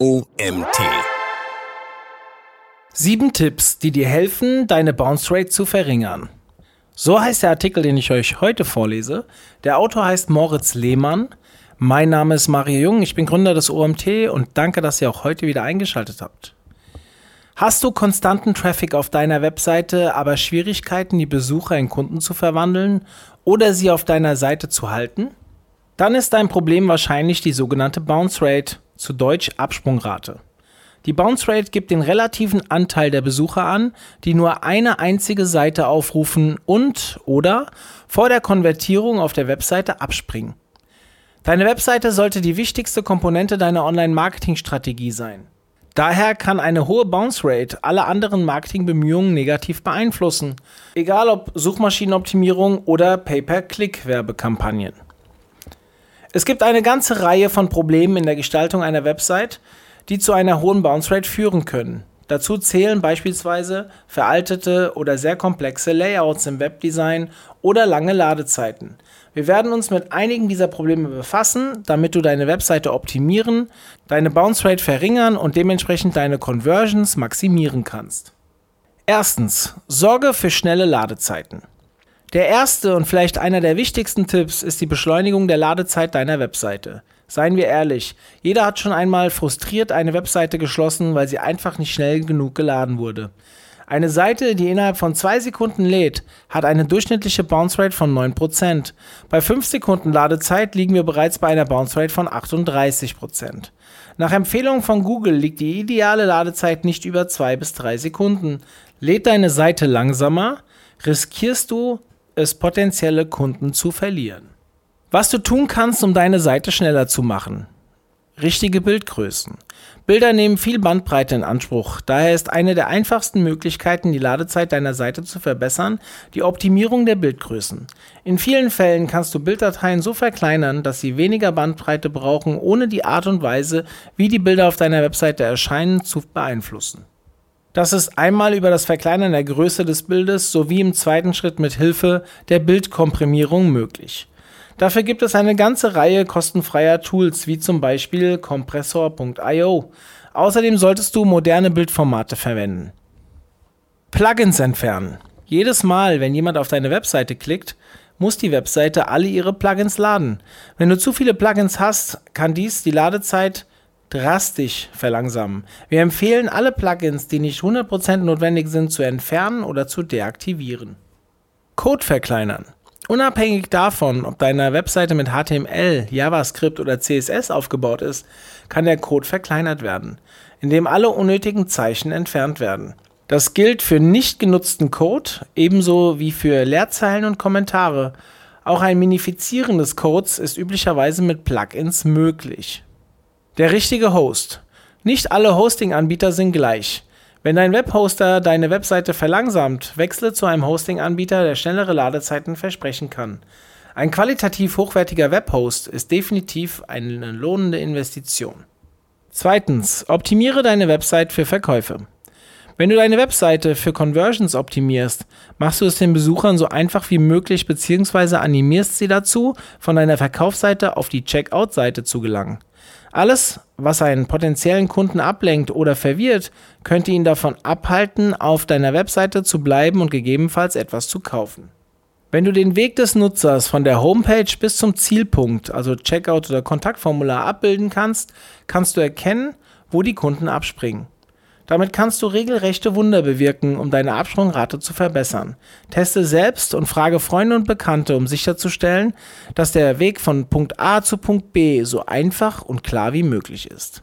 OMT. Sieben Tipps, die dir helfen, deine Bounce Rate zu verringern. So heißt der Artikel, den ich euch heute vorlese. Der Autor heißt Moritz Lehmann. Mein Name ist Mario Jung, ich bin Gründer des OMT und danke, dass ihr auch heute wieder eingeschaltet habt. Hast du konstanten Traffic auf deiner Webseite, aber Schwierigkeiten, die Besucher in Kunden zu verwandeln oder sie auf deiner Seite zu halten? Dann ist dein Problem wahrscheinlich die sogenannte Bounce Rate zu Deutsch Absprungrate. Die Bounce Rate gibt den relativen Anteil der Besucher an, die nur eine einzige Seite aufrufen und oder vor der Konvertierung auf der Webseite abspringen. Deine Webseite sollte die wichtigste Komponente deiner Online-Marketing-Strategie sein. Daher kann eine hohe Bounce Rate alle anderen Marketingbemühungen negativ beeinflussen, egal ob Suchmaschinenoptimierung oder Pay-per-Click-Werbekampagnen. Es gibt eine ganze Reihe von Problemen in der Gestaltung einer Website, die zu einer hohen Bounce Rate führen können. Dazu zählen beispielsweise veraltete oder sehr komplexe Layouts im Webdesign oder lange Ladezeiten. Wir werden uns mit einigen dieser Probleme befassen, damit du deine Webseite optimieren, deine Bounce Rate verringern und dementsprechend deine Conversions maximieren kannst. Erstens, sorge für schnelle Ladezeiten. Der erste und vielleicht einer der wichtigsten Tipps ist die Beschleunigung der Ladezeit deiner Webseite. Seien wir ehrlich, jeder hat schon einmal frustriert eine Webseite geschlossen, weil sie einfach nicht schnell genug geladen wurde. Eine Seite, die innerhalb von zwei Sekunden lädt, hat eine durchschnittliche Bounce Rate von 9%. Bei 5 Sekunden Ladezeit liegen wir bereits bei einer Bounce Rate von 38%. Nach Empfehlung von Google liegt die ideale Ladezeit nicht über 2 bis 3 Sekunden. Lädt deine Seite langsamer, riskierst du es potenzielle Kunden zu verlieren. Was du tun kannst, um deine Seite schneller zu machen. Richtige Bildgrößen. Bilder nehmen viel Bandbreite in Anspruch. Daher ist eine der einfachsten Möglichkeiten, die Ladezeit deiner Seite zu verbessern, die Optimierung der Bildgrößen. In vielen Fällen kannst du Bilddateien so verkleinern, dass sie weniger Bandbreite brauchen, ohne die Art und Weise, wie die Bilder auf deiner Webseite erscheinen, zu beeinflussen. Das ist einmal über das Verkleinern der Größe des Bildes sowie im zweiten Schritt mit Hilfe der Bildkomprimierung möglich. Dafür gibt es eine ganze Reihe kostenfreier Tools, wie zum Beispiel Compressor.io. Außerdem solltest du moderne Bildformate verwenden. Plugins entfernen. Jedes Mal, wenn jemand auf deine Webseite klickt, muss die Webseite alle ihre Plugins laden. Wenn du zu viele Plugins hast, kann dies die Ladezeit drastisch verlangsamen. Wir empfehlen alle Plugins, die nicht 100% notwendig sind, zu entfernen oder zu deaktivieren. Code verkleinern. Unabhängig davon, ob deine Webseite mit HTML, JavaScript oder CSS aufgebaut ist, kann der Code verkleinert werden, indem alle unnötigen Zeichen entfernt werden. Das gilt für nicht genutzten Code ebenso wie für Leerzeilen und Kommentare. Auch ein Minifizieren des Codes ist üblicherweise mit Plugins möglich. Der richtige Host. Nicht alle Hosting-Anbieter sind gleich. Wenn dein Webhoster deine Webseite verlangsamt, wechsle zu einem Hosting-Anbieter, der schnellere Ladezeiten versprechen kann. Ein qualitativ hochwertiger Webhost ist definitiv eine lohnende Investition. Zweitens, optimiere deine Website für Verkäufe. Wenn du deine Webseite für Conversions optimierst, machst du es den Besuchern so einfach wie möglich bzw. animierst sie dazu, von deiner Verkaufsseite auf die Checkout-Seite zu gelangen. Alles, was einen potenziellen Kunden ablenkt oder verwirrt, könnte ihn davon abhalten, auf deiner Webseite zu bleiben und gegebenenfalls etwas zu kaufen. Wenn du den Weg des Nutzers von der Homepage bis zum Zielpunkt, also Checkout oder Kontaktformular, abbilden kannst, kannst du erkennen, wo die Kunden abspringen. Damit kannst du regelrechte Wunder bewirken, um deine Absprungrate zu verbessern. Teste selbst und frage Freunde und Bekannte, um sicherzustellen, dass der Weg von Punkt A zu Punkt B so einfach und klar wie möglich ist.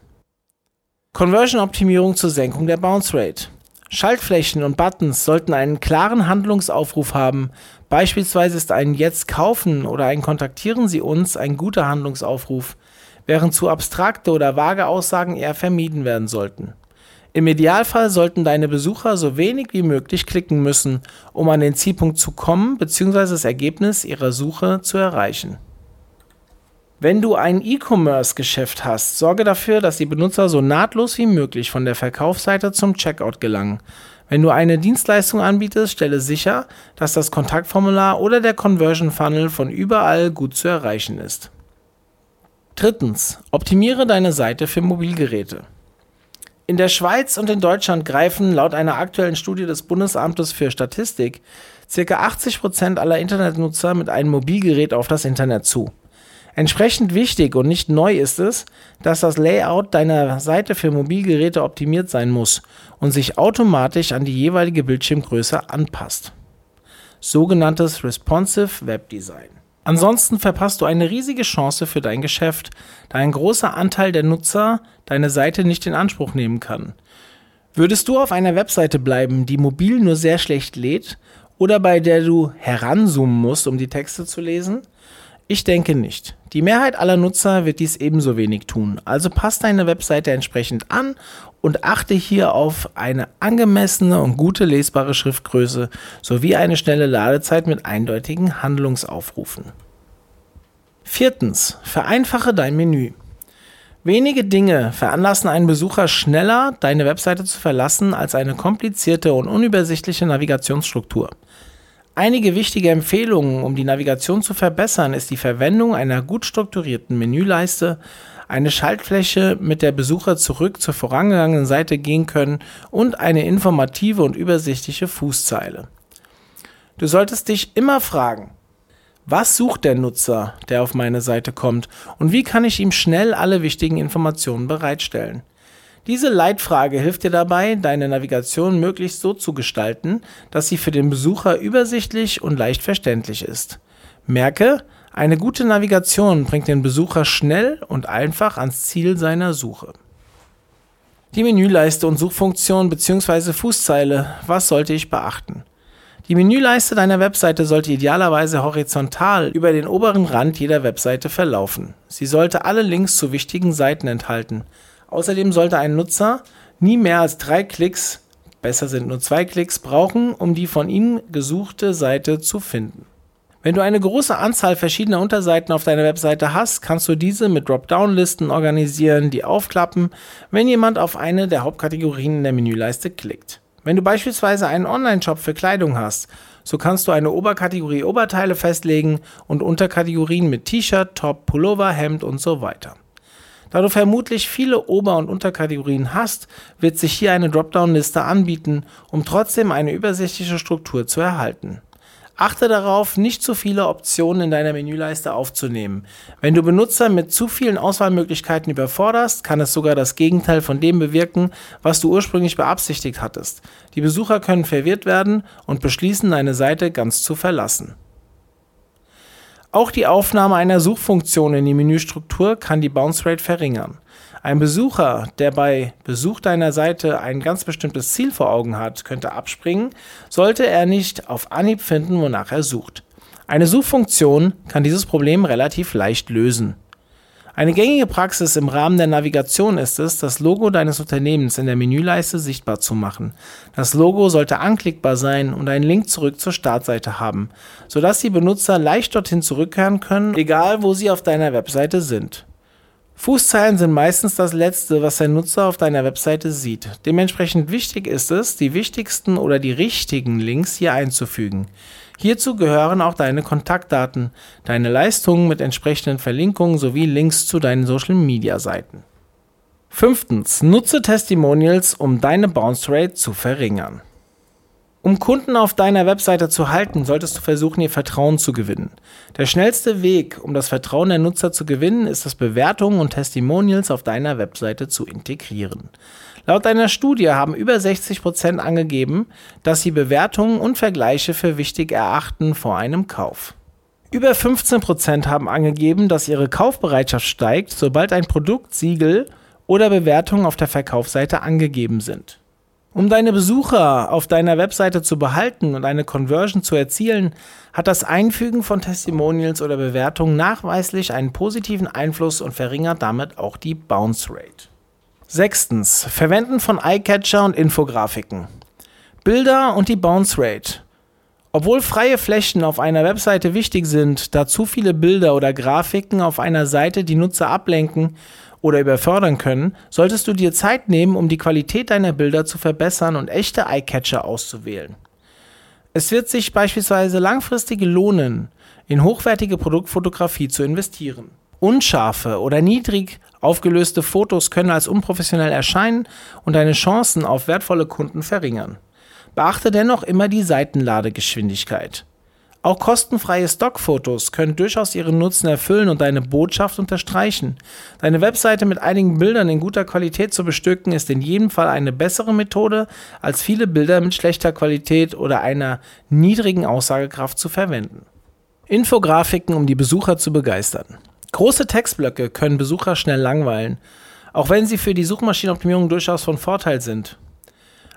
Conversion-Optimierung zur Senkung der Bounce Rate. Schaltflächen und Buttons sollten einen klaren Handlungsaufruf haben. Beispielsweise ist ein Jetzt kaufen oder ein Kontaktieren Sie uns ein guter Handlungsaufruf, während zu abstrakte oder vage Aussagen eher vermieden werden sollten. Im Idealfall sollten deine Besucher so wenig wie möglich klicken müssen, um an den Zielpunkt zu kommen bzw. das Ergebnis ihrer Suche zu erreichen. Wenn du ein E-Commerce-Geschäft hast, sorge dafür, dass die Benutzer so nahtlos wie möglich von der Verkaufsseite zum Checkout gelangen. Wenn du eine Dienstleistung anbietest, stelle sicher, dass das Kontaktformular oder der Conversion Funnel von überall gut zu erreichen ist. Drittens, optimiere deine Seite für Mobilgeräte. In der Schweiz und in Deutschland greifen laut einer aktuellen Studie des Bundesamtes für Statistik ca. 80 Prozent aller Internetnutzer mit einem Mobilgerät auf das Internet zu. Entsprechend wichtig und nicht neu ist es, dass das Layout deiner Seite für Mobilgeräte optimiert sein muss und sich automatisch an die jeweilige Bildschirmgröße anpasst. Sogenanntes Responsive Web Design. Ansonsten verpasst du eine riesige Chance für dein Geschäft, da ein großer Anteil der Nutzer deine Seite nicht in Anspruch nehmen kann. Würdest du auf einer Webseite bleiben, die mobil nur sehr schlecht lädt oder bei der du heranzoomen musst, um die Texte zu lesen? Ich denke nicht. Die Mehrheit aller Nutzer wird dies ebenso wenig tun. Also passt deine Webseite entsprechend an und achte hier auf eine angemessene und gute lesbare Schriftgröße sowie eine schnelle Ladezeit mit eindeutigen Handlungsaufrufen. Viertens. Vereinfache dein Menü. Wenige Dinge veranlassen einen Besucher schneller, deine Webseite zu verlassen, als eine komplizierte und unübersichtliche Navigationsstruktur. Einige wichtige Empfehlungen, um die Navigation zu verbessern, ist die Verwendung einer gut strukturierten Menüleiste, eine Schaltfläche, mit der Besucher zurück zur vorangegangenen Seite gehen können und eine informative und übersichtliche Fußzeile. Du solltest dich immer fragen, was sucht der Nutzer, der auf meine Seite kommt, und wie kann ich ihm schnell alle wichtigen Informationen bereitstellen? Diese Leitfrage hilft dir dabei, deine Navigation möglichst so zu gestalten, dass sie für den Besucher übersichtlich und leicht verständlich ist. Merke, eine gute Navigation bringt den Besucher schnell und einfach ans Ziel seiner Suche. Die Menüleiste und Suchfunktion bzw. Fußzeile, was sollte ich beachten? Die Menüleiste deiner Webseite sollte idealerweise horizontal über den oberen Rand jeder Webseite verlaufen. Sie sollte alle Links zu wichtigen Seiten enthalten. Außerdem sollte ein Nutzer nie mehr als drei Klicks, besser sind nur zwei Klicks, brauchen, um die von ihm gesuchte Seite zu finden. Wenn du eine große Anzahl verschiedener Unterseiten auf deiner Webseite hast, kannst du diese mit Dropdown-Listen organisieren, die aufklappen, wenn jemand auf eine der Hauptkategorien in der Menüleiste klickt. Wenn du beispielsweise einen Online-Shop für Kleidung hast, so kannst du eine Oberkategorie Oberteile festlegen und Unterkategorien mit T-Shirt, Top, Pullover, Hemd und so weiter. Da du vermutlich viele Ober- und Unterkategorien hast, wird sich hier eine Dropdown-Liste anbieten, um trotzdem eine übersichtliche Struktur zu erhalten. Achte darauf, nicht zu viele Optionen in deiner Menüleiste aufzunehmen. Wenn du Benutzer mit zu vielen Auswahlmöglichkeiten überforderst, kann es sogar das Gegenteil von dem bewirken, was du ursprünglich beabsichtigt hattest. Die Besucher können verwirrt werden und beschließen, deine Seite ganz zu verlassen. Auch die Aufnahme einer Suchfunktion in die Menüstruktur kann die Bounce Rate verringern. Ein Besucher, der bei Besuch deiner Seite ein ganz bestimmtes Ziel vor Augen hat, könnte abspringen, sollte er nicht auf Anhieb finden, wonach er sucht. Eine Suchfunktion kann dieses Problem relativ leicht lösen. Eine gängige Praxis im Rahmen der Navigation ist es, das Logo deines Unternehmens in der Menüleiste sichtbar zu machen. Das Logo sollte anklickbar sein und einen Link zurück zur Startseite haben, sodass die Benutzer leicht dorthin zurückkehren können, egal wo sie auf deiner Webseite sind. Fußzeilen sind meistens das Letzte, was der Nutzer auf deiner Webseite sieht. Dementsprechend wichtig ist es, die wichtigsten oder die richtigen Links hier einzufügen. Hierzu gehören auch deine Kontaktdaten, deine Leistungen mit entsprechenden Verlinkungen sowie Links zu deinen Social-Media-Seiten. Fünftens, nutze Testimonials, um deine Bounce Rate zu verringern. Um Kunden auf deiner Webseite zu halten, solltest du versuchen, ihr Vertrauen zu gewinnen. Der schnellste Weg, um das Vertrauen der Nutzer zu gewinnen, ist es, Bewertungen und Testimonials auf deiner Webseite zu integrieren. Laut einer Studie haben über 60 Prozent angegeben, dass sie Bewertungen und Vergleiche für wichtig erachten vor einem Kauf. Über 15 Prozent haben angegeben, dass ihre Kaufbereitschaft steigt, sobald ein Produkt, Siegel oder Bewertungen auf der Verkaufsseite angegeben sind. Um deine Besucher auf deiner Webseite zu behalten und eine Conversion zu erzielen, hat das Einfügen von Testimonials oder Bewertungen nachweislich einen positiven Einfluss und verringert damit auch die Bounce Rate. Sechstens. Verwenden von Eyecatcher und Infografiken. Bilder und die Bounce Rate. Obwohl freie Flächen auf einer Webseite wichtig sind, da zu viele Bilder oder Grafiken auf einer Seite die Nutzer ablenken, oder überfördern können, solltest du dir Zeit nehmen, um die Qualität deiner Bilder zu verbessern und echte Eyecatcher auszuwählen. Es wird sich beispielsweise langfristig lohnen, in hochwertige Produktfotografie zu investieren. Unscharfe oder niedrig aufgelöste Fotos können als unprofessionell erscheinen und deine Chancen auf wertvolle Kunden verringern. Beachte dennoch immer die Seitenladegeschwindigkeit. Auch kostenfreie Stockfotos können durchaus ihren Nutzen erfüllen und deine Botschaft unterstreichen. Deine Webseite mit einigen Bildern in guter Qualität zu bestücken, ist in jedem Fall eine bessere Methode, als viele Bilder mit schlechter Qualität oder einer niedrigen Aussagekraft zu verwenden. Infografiken, um die Besucher zu begeistern. Große Textblöcke können Besucher schnell langweilen, auch wenn sie für die Suchmaschinenoptimierung durchaus von Vorteil sind.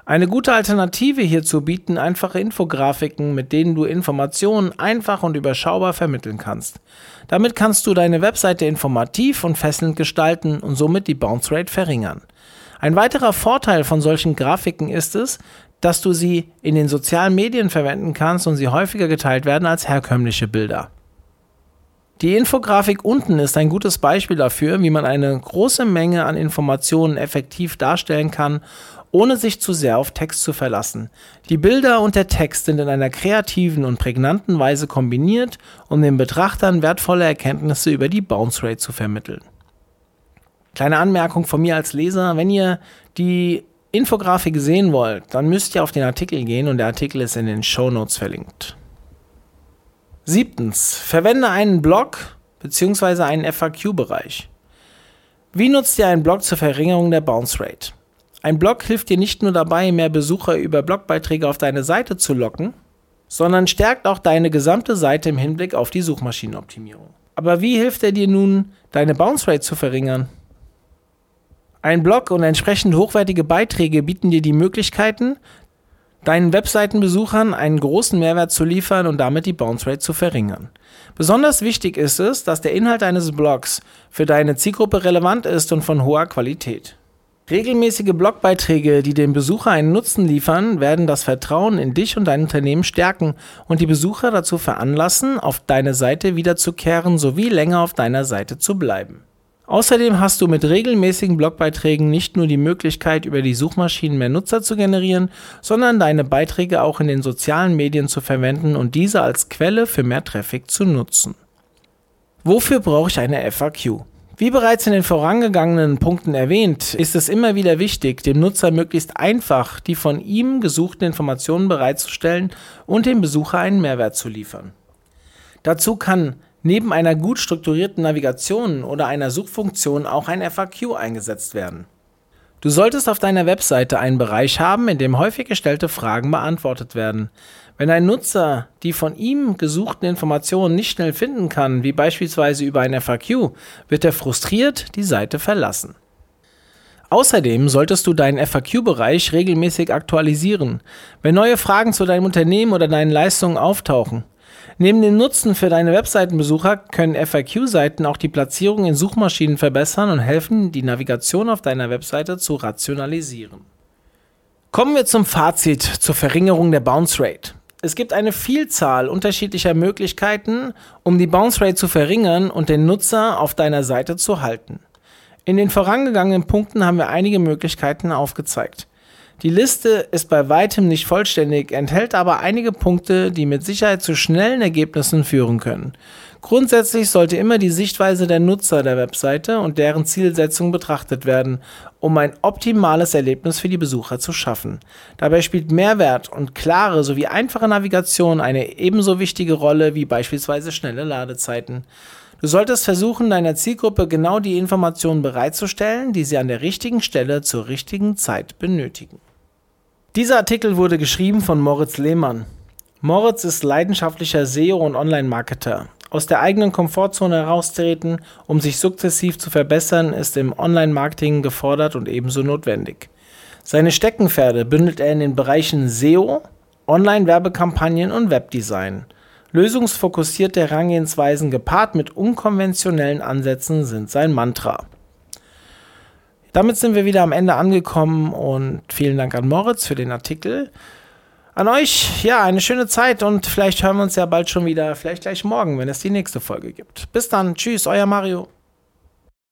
Eine gute Alternative hierzu bieten einfache Infografiken, mit denen du Informationen einfach und überschaubar vermitteln kannst. Damit kannst du deine Webseite informativ und fesselnd gestalten und somit die Bounce Rate verringern. Ein weiterer Vorteil von solchen Grafiken ist es, dass du sie in den sozialen Medien verwenden kannst und sie häufiger geteilt werden als herkömmliche Bilder. Die Infografik unten ist ein gutes Beispiel dafür, wie man eine große Menge an Informationen effektiv darstellen kann, ohne sich zu sehr auf Text zu verlassen. Die Bilder und der Text sind in einer kreativen und prägnanten Weise kombiniert, um den Betrachtern wertvolle Erkenntnisse über die Bounce Rate zu vermitteln. Kleine Anmerkung von mir als Leser, wenn ihr die Infografik sehen wollt, dann müsst ihr auf den Artikel gehen und der Artikel ist in den Show Notes verlinkt. Siebtens, verwende einen Blog bzw. einen FAQ-Bereich. Wie nutzt ihr einen Blog zur Verringerung der Bounce Rate? Ein Blog hilft dir nicht nur dabei, mehr Besucher über Blogbeiträge auf deine Seite zu locken, sondern stärkt auch deine gesamte Seite im Hinblick auf die Suchmaschinenoptimierung. Aber wie hilft er dir nun, deine Bounce Rate zu verringern? Ein Blog und entsprechend hochwertige Beiträge bieten dir die Möglichkeiten, deinen Webseitenbesuchern einen großen Mehrwert zu liefern und damit die Bounce Rate zu verringern. Besonders wichtig ist es, dass der Inhalt deines Blogs für deine Zielgruppe relevant ist und von hoher Qualität. Regelmäßige Blogbeiträge, die dem Besucher einen Nutzen liefern, werden das Vertrauen in dich und dein Unternehmen stärken und die Besucher dazu veranlassen, auf deine Seite wiederzukehren sowie länger auf deiner Seite zu bleiben. Außerdem hast du mit regelmäßigen Blogbeiträgen nicht nur die Möglichkeit, über die Suchmaschinen mehr Nutzer zu generieren, sondern deine Beiträge auch in den sozialen Medien zu verwenden und diese als Quelle für mehr Traffic zu nutzen. Wofür brauche ich eine FAQ? Wie bereits in den vorangegangenen Punkten erwähnt, ist es immer wieder wichtig, dem Nutzer möglichst einfach die von ihm gesuchten Informationen bereitzustellen und dem Besucher einen Mehrwert zu liefern. Dazu kann neben einer gut strukturierten Navigation oder einer Suchfunktion auch ein FAQ eingesetzt werden. Du solltest auf deiner Webseite einen Bereich haben, in dem häufig gestellte Fragen beantwortet werden. Wenn ein Nutzer die von ihm gesuchten Informationen nicht schnell finden kann, wie beispielsweise über ein FAQ, wird er frustriert die Seite verlassen. Außerdem solltest du deinen FAQ-Bereich regelmäßig aktualisieren, wenn neue Fragen zu deinem Unternehmen oder deinen Leistungen auftauchen. Neben dem Nutzen für deine Webseitenbesucher können FAQ-Seiten auch die Platzierung in Suchmaschinen verbessern und helfen, die Navigation auf deiner Webseite zu rationalisieren. Kommen wir zum Fazit zur Verringerung der Bounce Rate. Es gibt eine Vielzahl unterschiedlicher Möglichkeiten, um die Bounce Rate zu verringern und den Nutzer auf deiner Seite zu halten. In den vorangegangenen Punkten haben wir einige Möglichkeiten aufgezeigt. Die Liste ist bei weitem nicht vollständig, enthält aber einige Punkte, die mit Sicherheit zu schnellen Ergebnissen führen können. Grundsätzlich sollte immer die Sichtweise der Nutzer der Webseite und deren Zielsetzung betrachtet werden, um ein optimales Erlebnis für die Besucher zu schaffen. Dabei spielt Mehrwert und klare sowie einfache Navigation eine ebenso wichtige Rolle wie beispielsweise schnelle Ladezeiten. Du solltest versuchen, deiner Zielgruppe genau die Informationen bereitzustellen, die sie an der richtigen Stelle zur richtigen Zeit benötigen. Dieser Artikel wurde geschrieben von Moritz Lehmann. Moritz ist leidenschaftlicher SEO und Online-Marketer. Aus der eigenen Komfortzone heraustreten, um sich sukzessiv zu verbessern, ist im Online-Marketing gefordert und ebenso notwendig. Seine Steckenpferde bündelt er in den Bereichen SEO, Online-Werbekampagnen und Webdesign. Lösungsfokussierte Herangehensweisen gepaart mit unkonventionellen Ansätzen sind sein Mantra. Damit sind wir wieder am Ende angekommen und vielen Dank an Moritz für den Artikel. An euch, ja, eine schöne Zeit und vielleicht hören wir uns ja bald schon wieder, vielleicht gleich morgen, wenn es die nächste Folge gibt. Bis dann, tschüss, euer Mario.